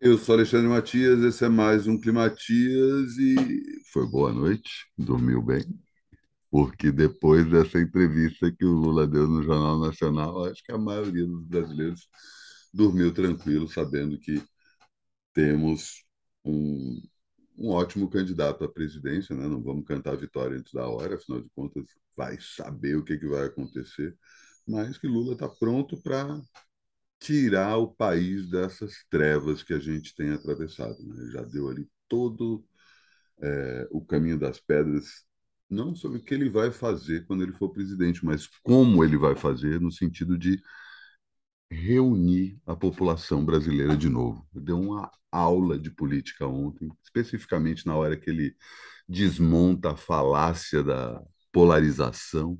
Eu sou Alexandre Matias, esse é mais um Climatias e foi boa noite, dormiu bem, porque depois dessa entrevista que o Lula deu no Jornal Nacional, acho que a maioria dos brasileiros dormiu tranquilo, sabendo que temos um, um ótimo candidato à presidência, né? Não vamos cantar a vitória antes da hora, afinal de contas, vai saber o que, que vai acontecer, mas que Lula está pronto para tirar o país dessas trevas que a gente tem atravessado. Né? Já deu ali todo é, o caminho das pedras, não sobre o que ele vai fazer quando ele for presidente, mas como ele vai fazer, no sentido de reunir a população brasileira de novo. Deu uma aula de política ontem, especificamente na hora que ele desmonta a falácia da polarização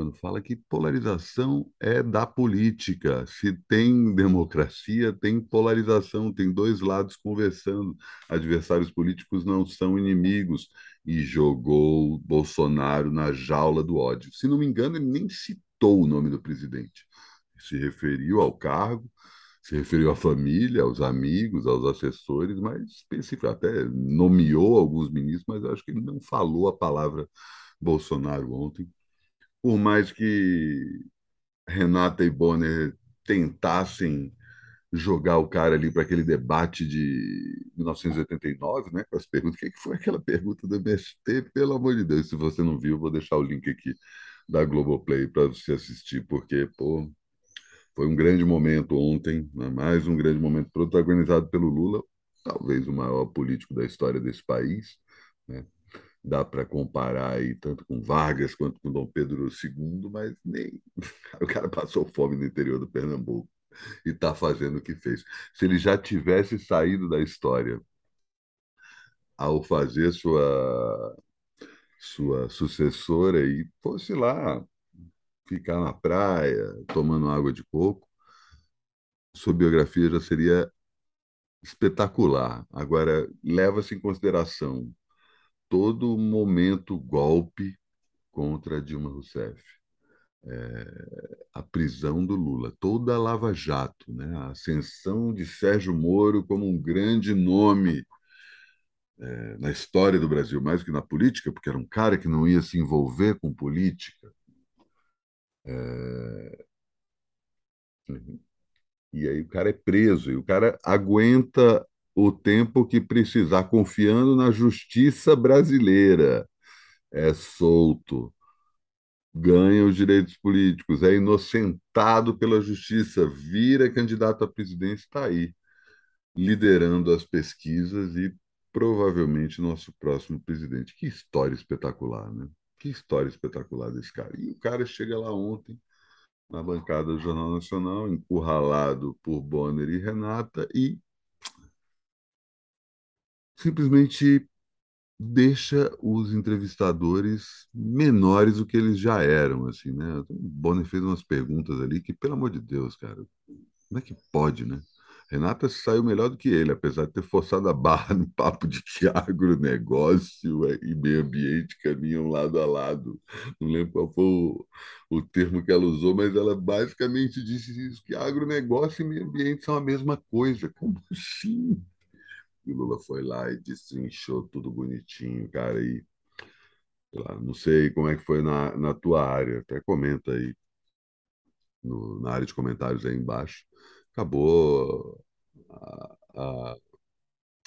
quando fala que polarização é da política. Se tem democracia, tem polarização, tem dois lados conversando. Adversários políticos não são inimigos. E jogou Bolsonaro na jaula do ódio. Se não me engano, ele nem citou o nome do presidente. Se referiu ao cargo, se referiu à família, aos amigos, aos assessores, mas específico, até nomeou alguns ministros, mas acho que ele não falou a palavra Bolsonaro ontem por mais que Renata e Bonner tentassem jogar o cara ali para aquele debate de 1989, né? Com as perguntas. O que foi aquela pergunta do MST? Pelo amor de Deus, se você não viu, vou deixar o link aqui da Globoplay para você assistir, porque, pô, foi um grande momento ontem, né? mais um grande momento protagonizado pelo Lula, talvez o maior político da história desse país, né? Dá para comparar aí tanto com Vargas quanto com Dom Pedro II, mas nem o cara passou fome no interior do Pernambuco e está fazendo o que fez. Se ele já tivesse saído da história ao fazer sua sua sucessora e fosse lá ficar na praia tomando água de coco, sua biografia já seria espetacular. Agora, leva-se em consideração todo momento golpe contra Dilma Rousseff. É, a prisão do Lula, toda a Lava Jato, né? a ascensão de Sérgio Moro como um grande nome é, na história do Brasil, mais do que na política, porque era um cara que não ia se envolver com política. É... E aí o cara é preso, e o cara aguenta o tempo que precisar, confiando na justiça brasileira. É solto, ganha os direitos políticos, é inocentado pela justiça, vira candidato à presidência, está aí, liderando as pesquisas e provavelmente nosso próximo presidente. Que história espetacular, né? Que história espetacular desse cara. E o cara chega lá ontem, na bancada do Jornal Nacional, encurralado por Bonner e Renata, e simplesmente deixa os entrevistadores menores do que eles já eram, assim, né? O Bonner fez umas perguntas ali que, pelo amor de Deus, cara, como é que pode, né? Renata saiu melhor do que ele, apesar de ter forçado a barra no papo de que agronegócio e meio ambiente caminham lado a lado. Não lembro qual foi o, o termo que ela usou, mas ela basicamente disse isso, que agronegócio e meio ambiente são a mesma coisa. Como assim? E Lula foi lá e destrinchou tudo bonitinho, cara. E lá, não sei como é que foi na, na tua área, até comenta aí no, na área de comentários aí embaixo. Acabou a, a,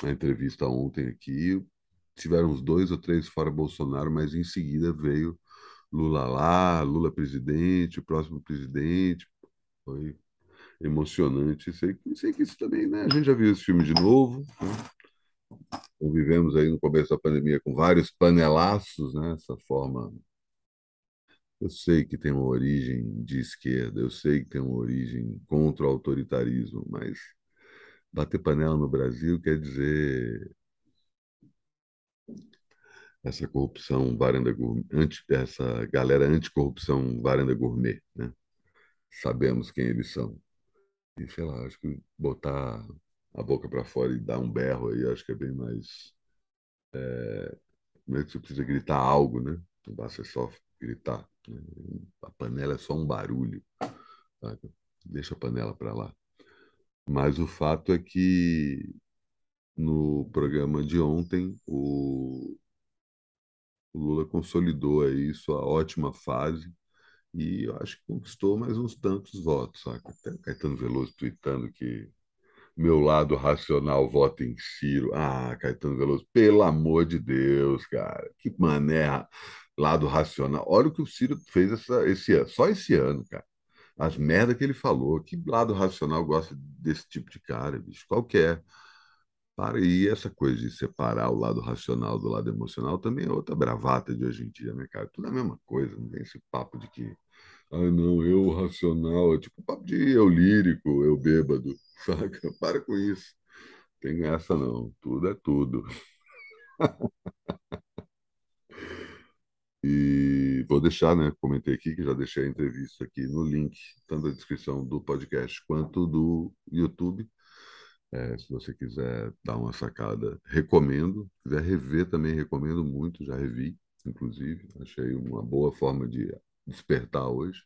a entrevista ontem aqui. Tiveram uns dois ou três fora Bolsonaro, mas em seguida veio Lula lá, Lula presidente, o próximo presidente. Foi emocionante. Sei, sei que isso também, né? A gente já viu esse filme de novo. Né? Convivemos aí no começo da pandemia com vários panelaços, né? Essa forma. Eu sei que tem uma origem de esquerda, eu sei que tem uma origem contra o autoritarismo, mas bater panela no Brasil quer dizer essa corrupção varanda anti, essa galera anticorrupção varanda gourmet, né? Sabemos quem eles são. E sei lá, acho que botar a boca para fora e dar um berro aí, acho que é bem mais. É, que você precisa gritar algo, né? Não basta só gritar. Né? A panela é só um barulho. Sabe? Deixa a panela para lá. Mas o fato é que no programa de ontem o, o Lula consolidou aí sua ótima fase e eu acho que conquistou mais uns tantos votos, sabe? Até Caetano Veloso tweetando que meu lado racional vota em Ciro. Ah, Caetano Veloso, pelo amor de Deus, cara. Que mané lado racional. Olha o que o Ciro fez essa, esse ano, só esse ano, cara. As merdas que ele falou. Que lado racional gosta desse tipo de cara, bicho? Qualquer. Para, e essa coisa de separar o lado racional do lado emocional também é outra bravata de hoje em dia, né, cara? Tudo é a mesma coisa, não tem esse papo de que, ah, não, eu racional, é tipo papo de eu lírico, eu bêbado, saca? Para com isso. Tem essa não, tudo é tudo. E vou deixar, né? Comentei aqui que já deixei a entrevista aqui no link, tanto da descrição do podcast quanto do YouTube. É, se você quiser dar uma sacada, recomendo. Se quiser rever também, recomendo muito. Já revi, inclusive. Achei uma boa forma de despertar hoje.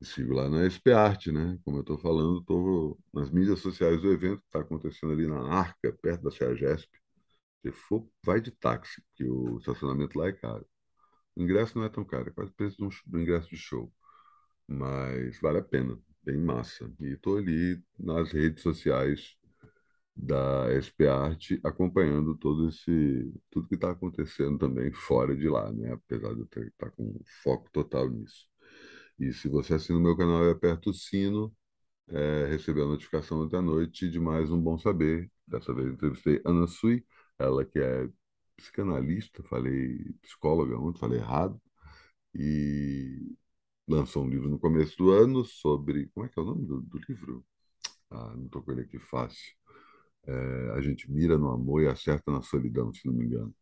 E sigo lá na SP Arte, né? Como eu estou falando, estou nas mídias sociais do evento que está acontecendo ali na Arca, perto da CEAGESP. Se for, vai de táxi, porque o estacionamento lá é caro. O ingresso não é tão caro, é quase o preço de um, do ingresso de show. Mas vale a pena, bem massa. E estou ali nas redes sociais da SP Arte acompanhando todo esse tudo que está acontecendo também fora de lá, né? Apesar de eu estar tá com foco total nisso. E se você assina o meu canal e aperta o sino, é, recebeu a notificação ontem à noite de mais um Bom Saber. Dessa vez entrevistei Ana Sui, ela que é psicanalista, falei psicóloga ontem, falei errado, e lançou um livro no começo do ano sobre. Como é que é o nome do, do livro? Ah, não estou com ele aqui fácil. É, a gente mira no amor e acerta na solidão, se não me engano.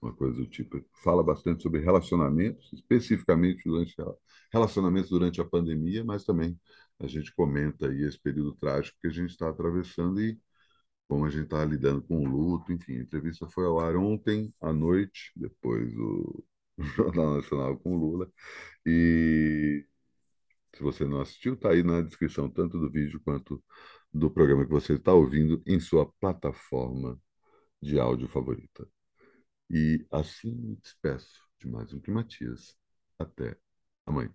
Uma coisa do tipo. Fala bastante sobre relacionamentos, especificamente durante a, relacionamentos durante a pandemia, mas também a gente comenta aí esse período trágico que a gente está atravessando e como a gente está lidando com o luto, enfim, a entrevista foi ao ar ontem à noite, depois do Jornal Nacional com o Lula. E se você não assistiu, está aí na descrição, tanto do vídeo quanto do programa que você está ouvindo em sua plataforma de áudio favorita. E assim me despeço de mais um Climatias. Até amanhã.